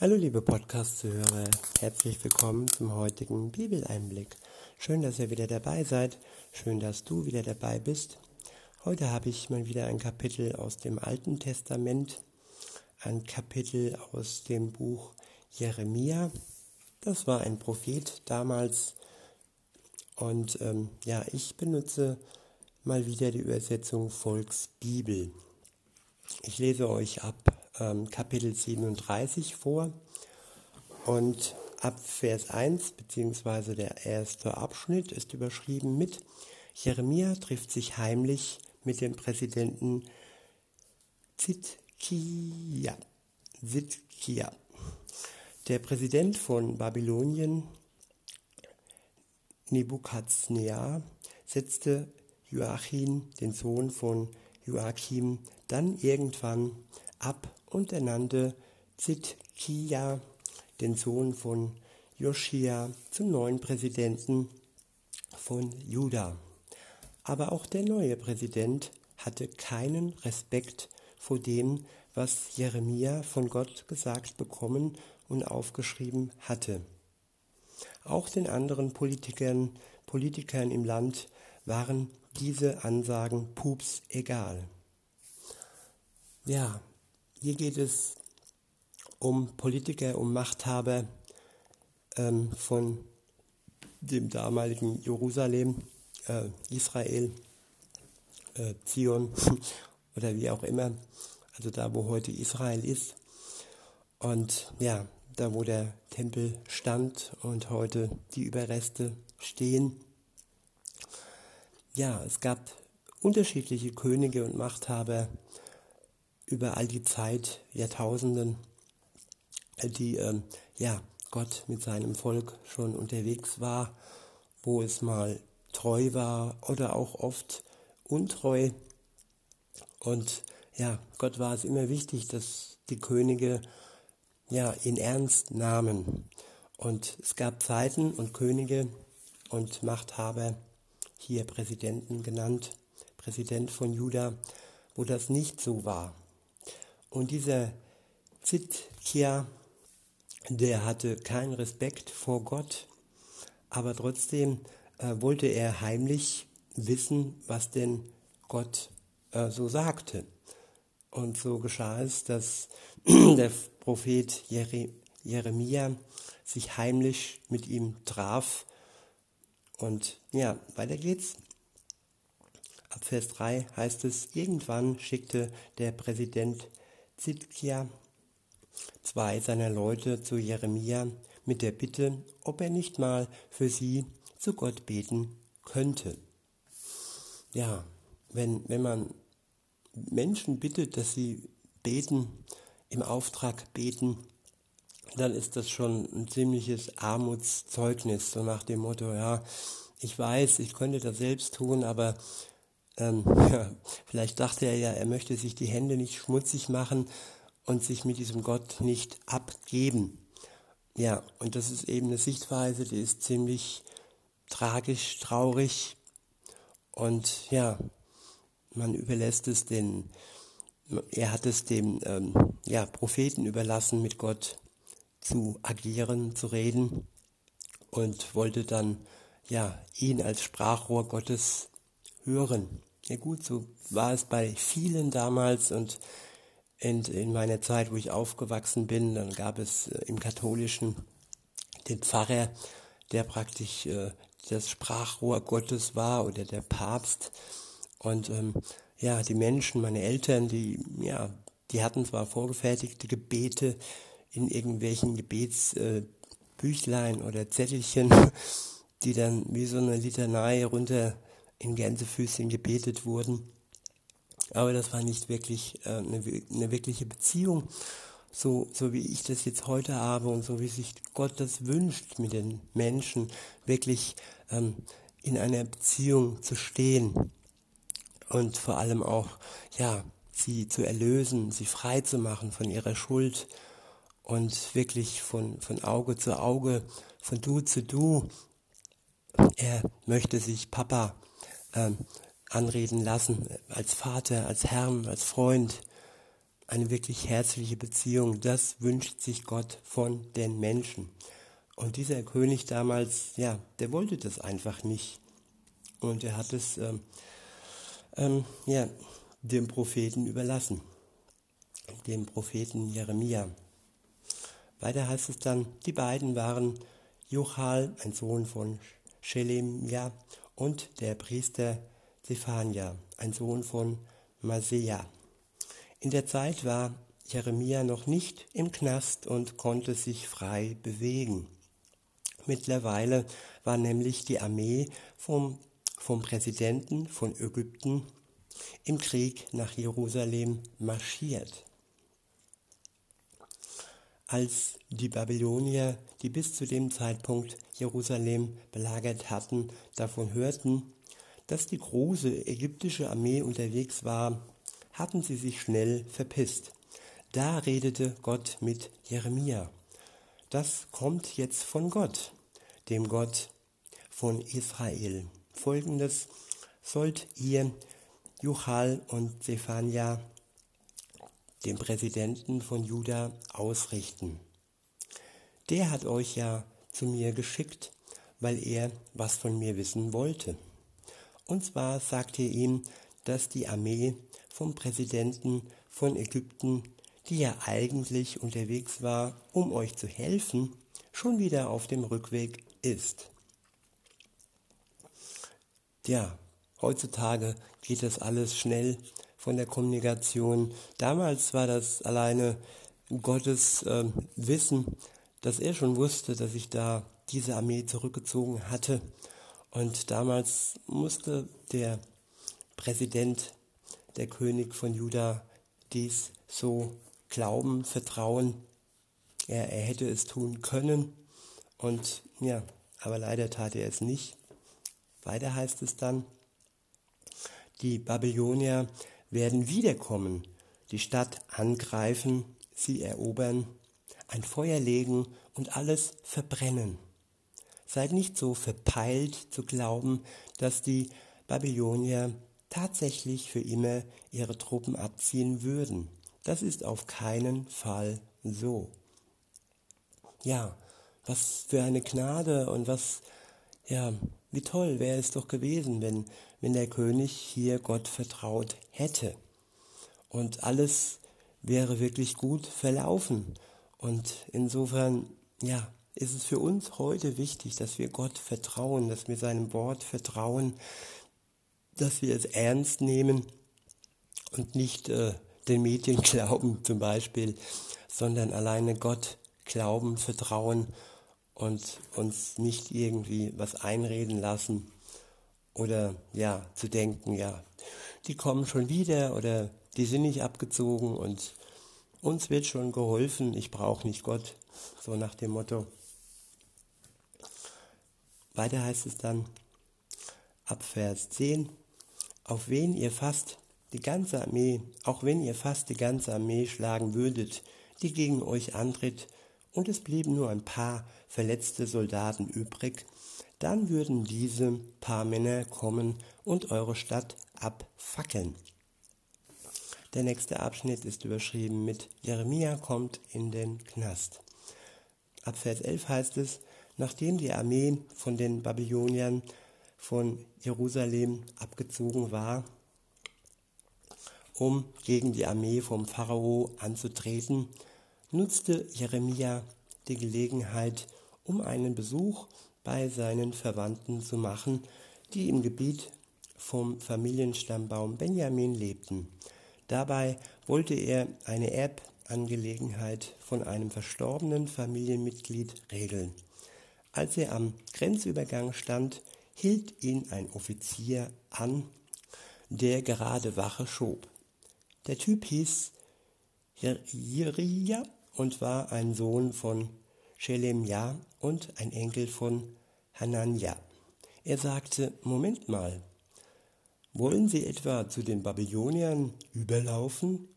Hallo liebe Podcast-Zuhörer, herzlich willkommen zum heutigen Bibeleinblick. Schön, dass ihr wieder dabei seid, schön, dass du wieder dabei bist. Heute habe ich mal wieder ein Kapitel aus dem Alten Testament, ein Kapitel aus dem Buch Jeremia. Das war ein Prophet damals und ähm, ja, ich benutze mal wieder die Übersetzung Volksbibel. Ich lese euch ab ähm, Kapitel 37 vor und ab Vers 1 beziehungsweise der erste Abschnitt ist überschrieben mit Jeremia trifft sich heimlich mit dem Präsidenten Zitkia. Zitkia. Der Präsident von Babylonien, Nebukadnezar, setzte Joachim, den Sohn von Joachim, dann irgendwann ab und ernannte Zitkia, den Sohn von Joschia, zum neuen Präsidenten von Juda. Aber auch der neue Präsident hatte keinen Respekt vor dem, was Jeremia von Gott gesagt bekommen und aufgeschrieben hatte. Auch den anderen Politikern, Politikern im Land waren diese Ansagen pups egal. Ja, hier geht es um Politiker, um Machthaber ähm, von dem damaligen Jerusalem, äh, Israel, äh, Zion oder wie auch immer, also da, wo heute Israel ist. Und ja, da, wo der Tempel stand und heute die Überreste stehen. Ja, es gab unterschiedliche Könige und Machthaber über all die Zeit, Jahrtausenden, die ähm, ja, Gott mit seinem Volk schon unterwegs war, wo es mal treu war oder auch oft untreu. Und ja, Gott war es immer wichtig, dass die Könige ja, ihn ernst nahmen. Und es gab Zeiten und Könige und Machthaber, hier Präsidenten genannt, Präsident von Juda, wo das nicht so war. Und dieser Zitkia, der hatte keinen Respekt vor Gott, aber trotzdem äh, wollte er heimlich wissen, was denn Gott äh, so sagte. Und so geschah es, dass der Prophet Jeremia sich heimlich mit ihm traf. Und ja, weiter geht's. Ab Vers 3 heißt es, irgendwann schickte der Präsident Zidkia zwei seiner Leute zu Jeremia mit der Bitte, ob er nicht mal für sie zu Gott beten könnte. Ja, wenn, wenn man Menschen bittet, dass sie beten, im Auftrag beten, dann ist das schon ein ziemliches Armutszeugnis, so nach dem Motto, ja, ich weiß, ich könnte das selbst tun, aber ähm, ja, vielleicht dachte er ja, er möchte sich die Hände nicht schmutzig machen und sich mit diesem Gott nicht abgeben. Ja, und das ist eben eine Sichtweise, die ist ziemlich tragisch, traurig und ja, man überlässt es den, er hat es dem ähm, ja, Propheten überlassen, mit Gott zu agieren, zu reden und wollte dann ja ihn als Sprachrohr Gottes hören. Ja gut, so war es bei vielen damals und in, in meiner Zeit, wo ich aufgewachsen bin, dann gab es äh, im Katholischen den Pfarrer, der praktisch äh, das Sprachrohr Gottes war oder der Papst. Und ähm, ja, die Menschen, meine Eltern, die, ja, die hatten zwar vorgefertigte Gebete in irgendwelchen Gebetsbüchlein äh, oder Zettelchen, die dann wie so eine Litanei runter in Gänsefüßchen gebetet wurden. Aber das war nicht wirklich äh, eine, eine wirkliche Beziehung, so, so wie ich das jetzt heute habe und so wie sich Gott das wünscht, mit den Menschen wirklich ähm, in einer Beziehung zu stehen und vor allem auch, ja, sie zu erlösen, sie frei zu machen von ihrer Schuld und wirklich von, von Auge zu Auge, von Du zu Du. Er möchte sich Papa ähm, anreden lassen, als Vater, als Herrn, als Freund, eine wirklich herzliche Beziehung. Das wünscht sich Gott von den Menschen. Und dieser König damals, ja, der wollte das einfach nicht. Und er hat es ähm, ähm, ja, dem Propheten überlassen, dem Propheten Jeremia. Weiter heißt es dann, die beiden waren Jochal, ein Sohn von Schelemia, und der Priester Zephania, ein Sohn von Maseja. In der Zeit war Jeremia noch nicht im Knast und konnte sich frei bewegen. Mittlerweile war nämlich die Armee vom, vom Präsidenten von Ägypten im Krieg nach Jerusalem marschiert. Als die Babylonier, die bis zu dem Zeitpunkt Jerusalem belagert hatten, davon hörten, dass die große ägyptische Armee unterwegs war, hatten sie sich schnell verpisst. Da redete Gott mit Jeremia. Das kommt jetzt von Gott, dem Gott von Israel. Folgendes sollt ihr Juchal und Zephania, dem Präsidenten von Juda, ausrichten. Der hat euch ja zu mir geschickt, weil er was von mir wissen wollte. Und zwar sagt ihr ihm, dass die Armee vom Präsidenten von Ägypten, die ja eigentlich unterwegs war, um euch zu helfen, schon wieder auf dem Rückweg ist. Ja, Heutzutage geht das alles schnell von der Kommunikation. Damals war das alleine Gottes äh, Wissen, dass er schon wusste, dass ich da diese Armee zurückgezogen hatte. Und damals musste der Präsident, der König von Juda, dies so glauben, vertrauen. Er, er hätte es tun können. Und ja, aber leider tat er es nicht. Weiter heißt es dann, die Babylonier werden wiederkommen, die Stadt angreifen, sie erobern, ein Feuer legen und alles verbrennen. Seid nicht so verpeilt zu glauben, dass die Babylonier tatsächlich für immer ihre Truppen abziehen würden. Das ist auf keinen Fall so. Ja, was für eine Gnade und was, ja, wie toll wäre es doch gewesen, wenn wenn der König hier Gott vertraut hätte. Und alles wäre wirklich gut verlaufen. Und insofern, ja, ist es für uns heute wichtig, dass wir Gott vertrauen, dass wir seinem Wort vertrauen, dass wir es ernst nehmen und nicht äh, den Medien glauben zum Beispiel, sondern alleine Gott glauben, vertrauen und uns nicht irgendwie was einreden lassen oder ja, zu denken, ja, die kommen schon wieder oder die sind nicht abgezogen und uns wird schon geholfen, ich brauche nicht Gott, so nach dem Motto. Weiter heißt es dann ab Vers 10, auf wen ihr fast die ganze Armee, auch wenn ihr fast die ganze Armee schlagen würdet, die gegen euch antritt, und es blieben nur ein paar verletzte Soldaten übrig, dann würden diese paar Männer kommen und eure Stadt abfackeln. Der nächste Abschnitt ist überschrieben mit Jeremia kommt in den Knast. Ab Vers 11 heißt es, nachdem die Armee von den Babyloniern von Jerusalem abgezogen war, um gegen die Armee vom Pharao anzutreten, nutzte Jeremia die Gelegenheit, um einen Besuch bei seinen Verwandten zu machen, die im Gebiet vom Familienstammbaum Benjamin lebten. Dabei wollte er eine Erbangelegenheit von einem verstorbenen Familienmitglied regeln. Als er am Grenzübergang stand, hielt ihn ein Offizier an, der gerade Wache schob. Der Typ hieß Jeria und war ein Sohn von Schelemja und ein Enkel von Hanania. Er sagte, Moment mal, wollen Sie etwa zu den Babyloniern überlaufen?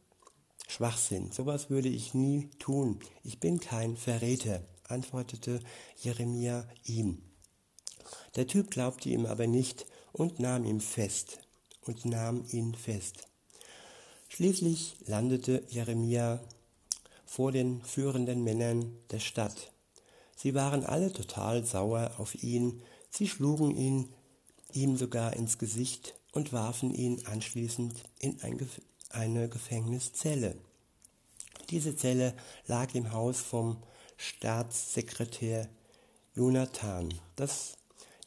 Schwachsinn, sowas würde ich nie tun. Ich bin kein Verräter, antwortete Jeremia ihm. Der Typ glaubte ihm aber nicht und nahm ihn fest und nahm ihn fest. Schließlich landete Jeremia vor den führenden Männern der Stadt. Sie waren alle total sauer auf ihn, sie schlugen ihn ihm sogar ins Gesicht und warfen ihn anschließend in ein Gef eine Gefängniszelle. Diese Zelle lag im Haus vom Staatssekretär Jonathan, das,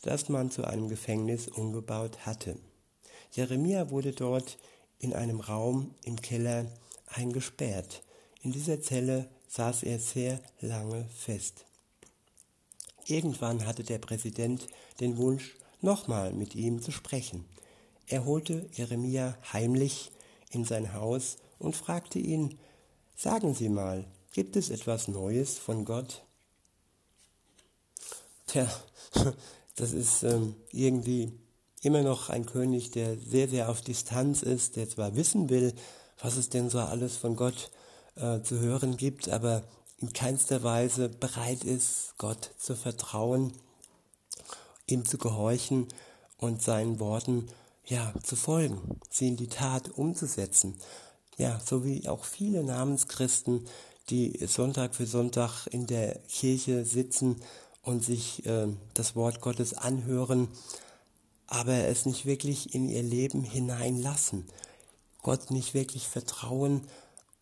das man zu einem Gefängnis umgebaut hatte. Jeremia wurde dort in einem Raum im Keller eingesperrt. In dieser Zelle saß er sehr lange fest. Irgendwann hatte der Präsident den Wunsch, nochmal mit ihm zu sprechen. Er holte Jeremia heimlich in sein Haus und fragte ihn, Sagen Sie mal, gibt es etwas Neues von Gott? Tja, das ist ähm, irgendwie immer noch ein König, der sehr, sehr auf Distanz ist, der zwar wissen will, was es denn so alles von Gott äh, zu hören gibt, aber in keinster Weise bereit ist, Gott zu vertrauen, ihm zu gehorchen und seinen Worten ja zu folgen, sie in die Tat umzusetzen. Ja, so wie auch viele Namenschristen, die Sonntag für Sonntag in der Kirche sitzen und sich äh, das Wort Gottes anhören, aber es nicht wirklich in ihr Leben hineinlassen, Gott nicht wirklich vertrauen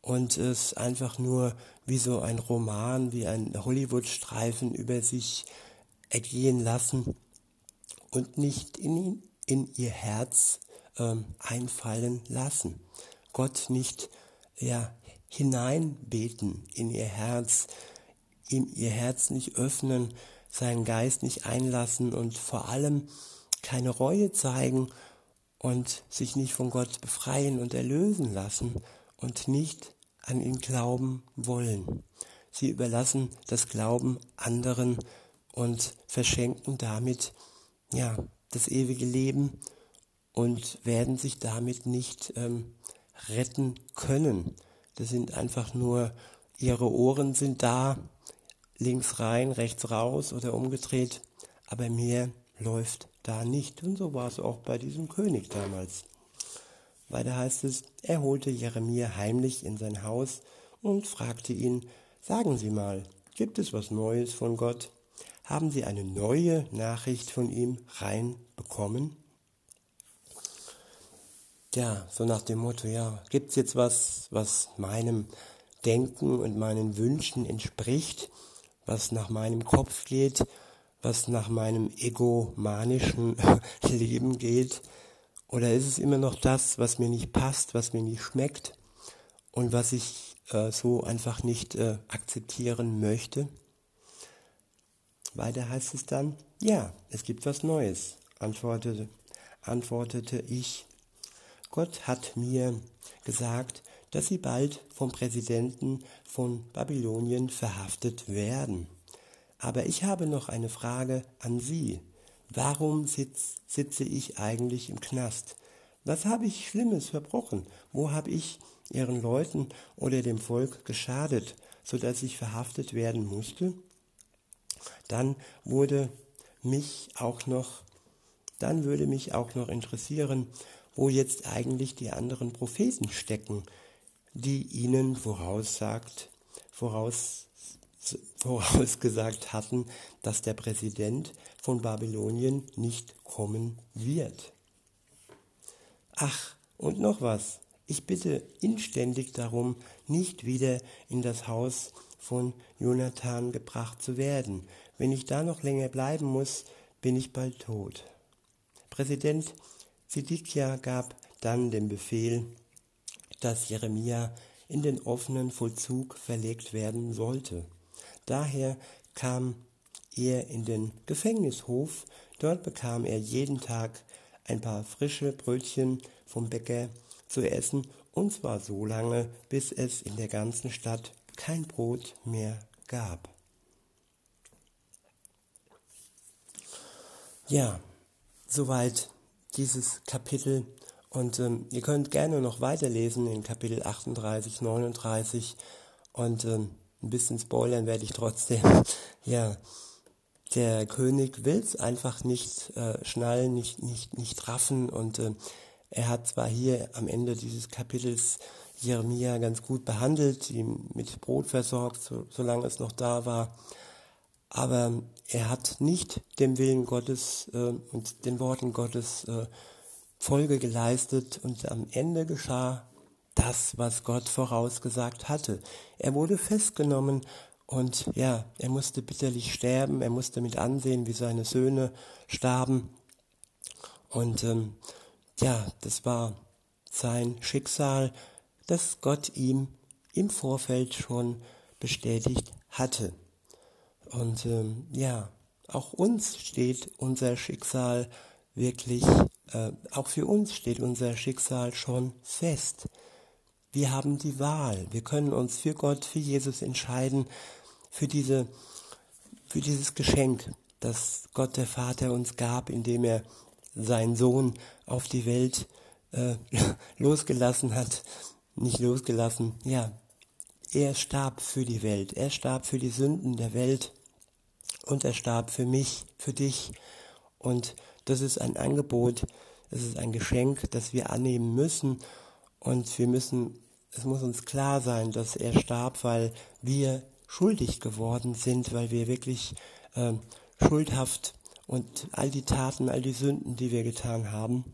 und es einfach nur wie so ein Roman, wie ein Hollywood-Streifen über sich ergehen lassen und nicht in, in ihr Herz ähm, einfallen lassen. Gott nicht ja, hineinbeten in ihr Herz, ihm ihr Herz nicht öffnen, seinen Geist nicht einlassen und vor allem keine Reue zeigen und sich nicht von Gott befreien und erlösen lassen und nicht an ihn glauben wollen. Sie überlassen das Glauben anderen und verschenken damit ja das ewige Leben und werden sich damit nicht ähm, retten können. Das sind einfach nur, ihre Ohren sind da, links rein, rechts raus oder umgedreht, aber mehr läuft da nicht. Und so war es auch bei diesem König damals. Weiter heißt es, er holte Jeremia heimlich in sein Haus und fragte ihn, sagen Sie mal, gibt es was Neues von Gott? Haben Sie eine neue Nachricht von ihm reinbekommen? Ja, so nach dem Motto, ja, gibt es jetzt was, was meinem Denken und meinen Wünschen entspricht, was nach meinem Kopf geht, was nach meinem egomanischen Leben geht? Oder ist es immer noch das, was mir nicht passt, was mir nicht schmeckt und was ich äh, so einfach nicht äh, akzeptieren möchte? Weiter heißt es dann, ja, es gibt was Neues, antwortete, antwortete ich. Gott hat mir gesagt, dass sie bald vom Präsidenten von Babylonien verhaftet werden. Aber ich habe noch eine Frage an Sie. Warum sitz, sitze ich eigentlich im Knast? Was habe ich Schlimmes verbrochen? Wo habe ich Ihren Leuten oder dem Volk geschadet, so dass ich verhaftet werden musste? Dann wurde mich auch noch, dann würde mich auch noch interessieren, wo jetzt eigentlich die anderen Propheten stecken, die ihnen voraussagt, voraus vorausgesagt hatten, dass der Präsident von Babylonien nicht kommen wird. Ach, und noch was. Ich bitte inständig darum, nicht wieder in das Haus von Jonathan gebracht zu werden. Wenn ich da noch länger bleiben muss, bin ich bald tot. Präsident Sidikja gab dann den Befehl, dass Jeremia in den offenen Vollzug verlegt werden sollte. Daher kam er in den Gefängnishof, dort bekam er jeden Tag ein paar frische Brötchen vom Bäcker zu essen, und zwar so lange, bis es in der ganzen Stadt kein Brot mehr gab. Ja, soweit dieses Kapitel. Und ähm, ihr könnt gerne noch weiterlesen in Kapitel 38, 39 und ähm, ein bisschen spoilern werde ich trotzdem. ja, der König will es einfach nicht äh, schnallen, nicht, nicht, nicht raffen. Und äh, er hat zwar hier am Ende dieses Kapitels Jeremia ganz gut behandelt, ihm mit Brot versorgt, so, solange es noch da war, aber er hat nicht dem Willen Gottes äh, und den Worten Gottes äh, Folge geleistet. Und am Ende geschah das, was Gott vorausgesagt hatte. Er wurde festgenommen und ja, er musste bitterlich sterben, er musste mit ansehen, wie seine Söhne starben. Und ähm, ja, das war sein Schicksal, das Gott ihm im Vorfeld schon bestätigt hatte. Und ähm, ja, auch uns steht unser Schicksal wirklich, äh, auch für uns steht unser Schicksal schon fest. Wir haben die Wahl. Wir können uns für Gott, für Jesus entscheiden, für diese, für dieses Geschenk, das Gott der Vater uns gab, indem er seinen Sohn auf die Welt äh, losgelassen hat. Nicht losgelassen, ja. Er starb für die Welt. Er starb für die Sünden der Welt und er starb für mich, für dich. Und das ist ein Angebot, es ist ein Geschenk, das wir annehmen müssen. Und wir müssen, es muss uns klar sein, dass er starb, weil wir schuldig geworden sind, weil wir wirklich äh, schuldhaft und all die Taten, all die Sünden, die wir getan haben.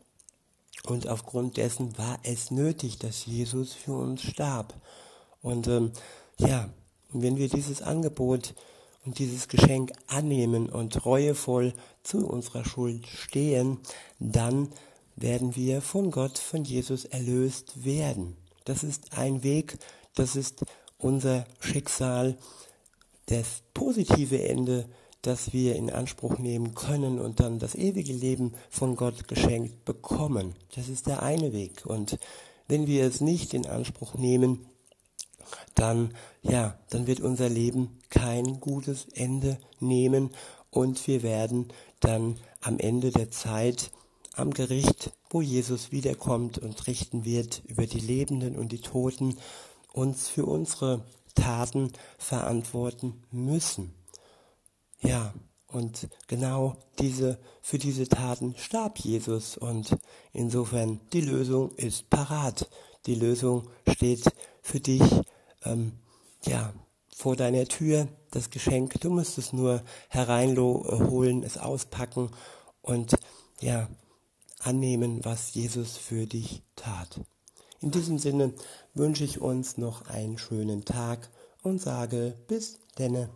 Und aufgrund dessen war es nötig, dass Jesus für uns starb. Und ähm, ja, wenn wir dieses Angebot und dieses Geschenk annehmen und reuevoll zu unserer Schuld stehen, dann werden wir von Gott, von Jesus erlöst werden. Das ist ein Weg, das ist unser Schicksal, das positive Ende, das wir in Anspruch nehmen können und dann das ewige Leben von Gott geschenkt bekommen. Das ist der eine Weg. Und wenn wir es nicht in Anspruch nehmen, dann, ja, dann wird unser Leben kein gutes Ende nehmen und wir werden dann am Ende der Zeit am Gericht, wo Jesus wiederkommt und richten wird über die Lebenden und die Toten, uns für unsere Taten verantworten müssen. Ja, und genau diese, für diese Taten starb Jesus und insofern die Lösung ist parat. Die Lösung steht für dich ähm, ja, vor deiner Tür das Geschenk. Du musst es nur hereinholen, es auspacken und ja, annehmen, was Jesus für dich tat. In diesem Sinne wünsche ich uns noch einen schönen Tag und sage bis denne.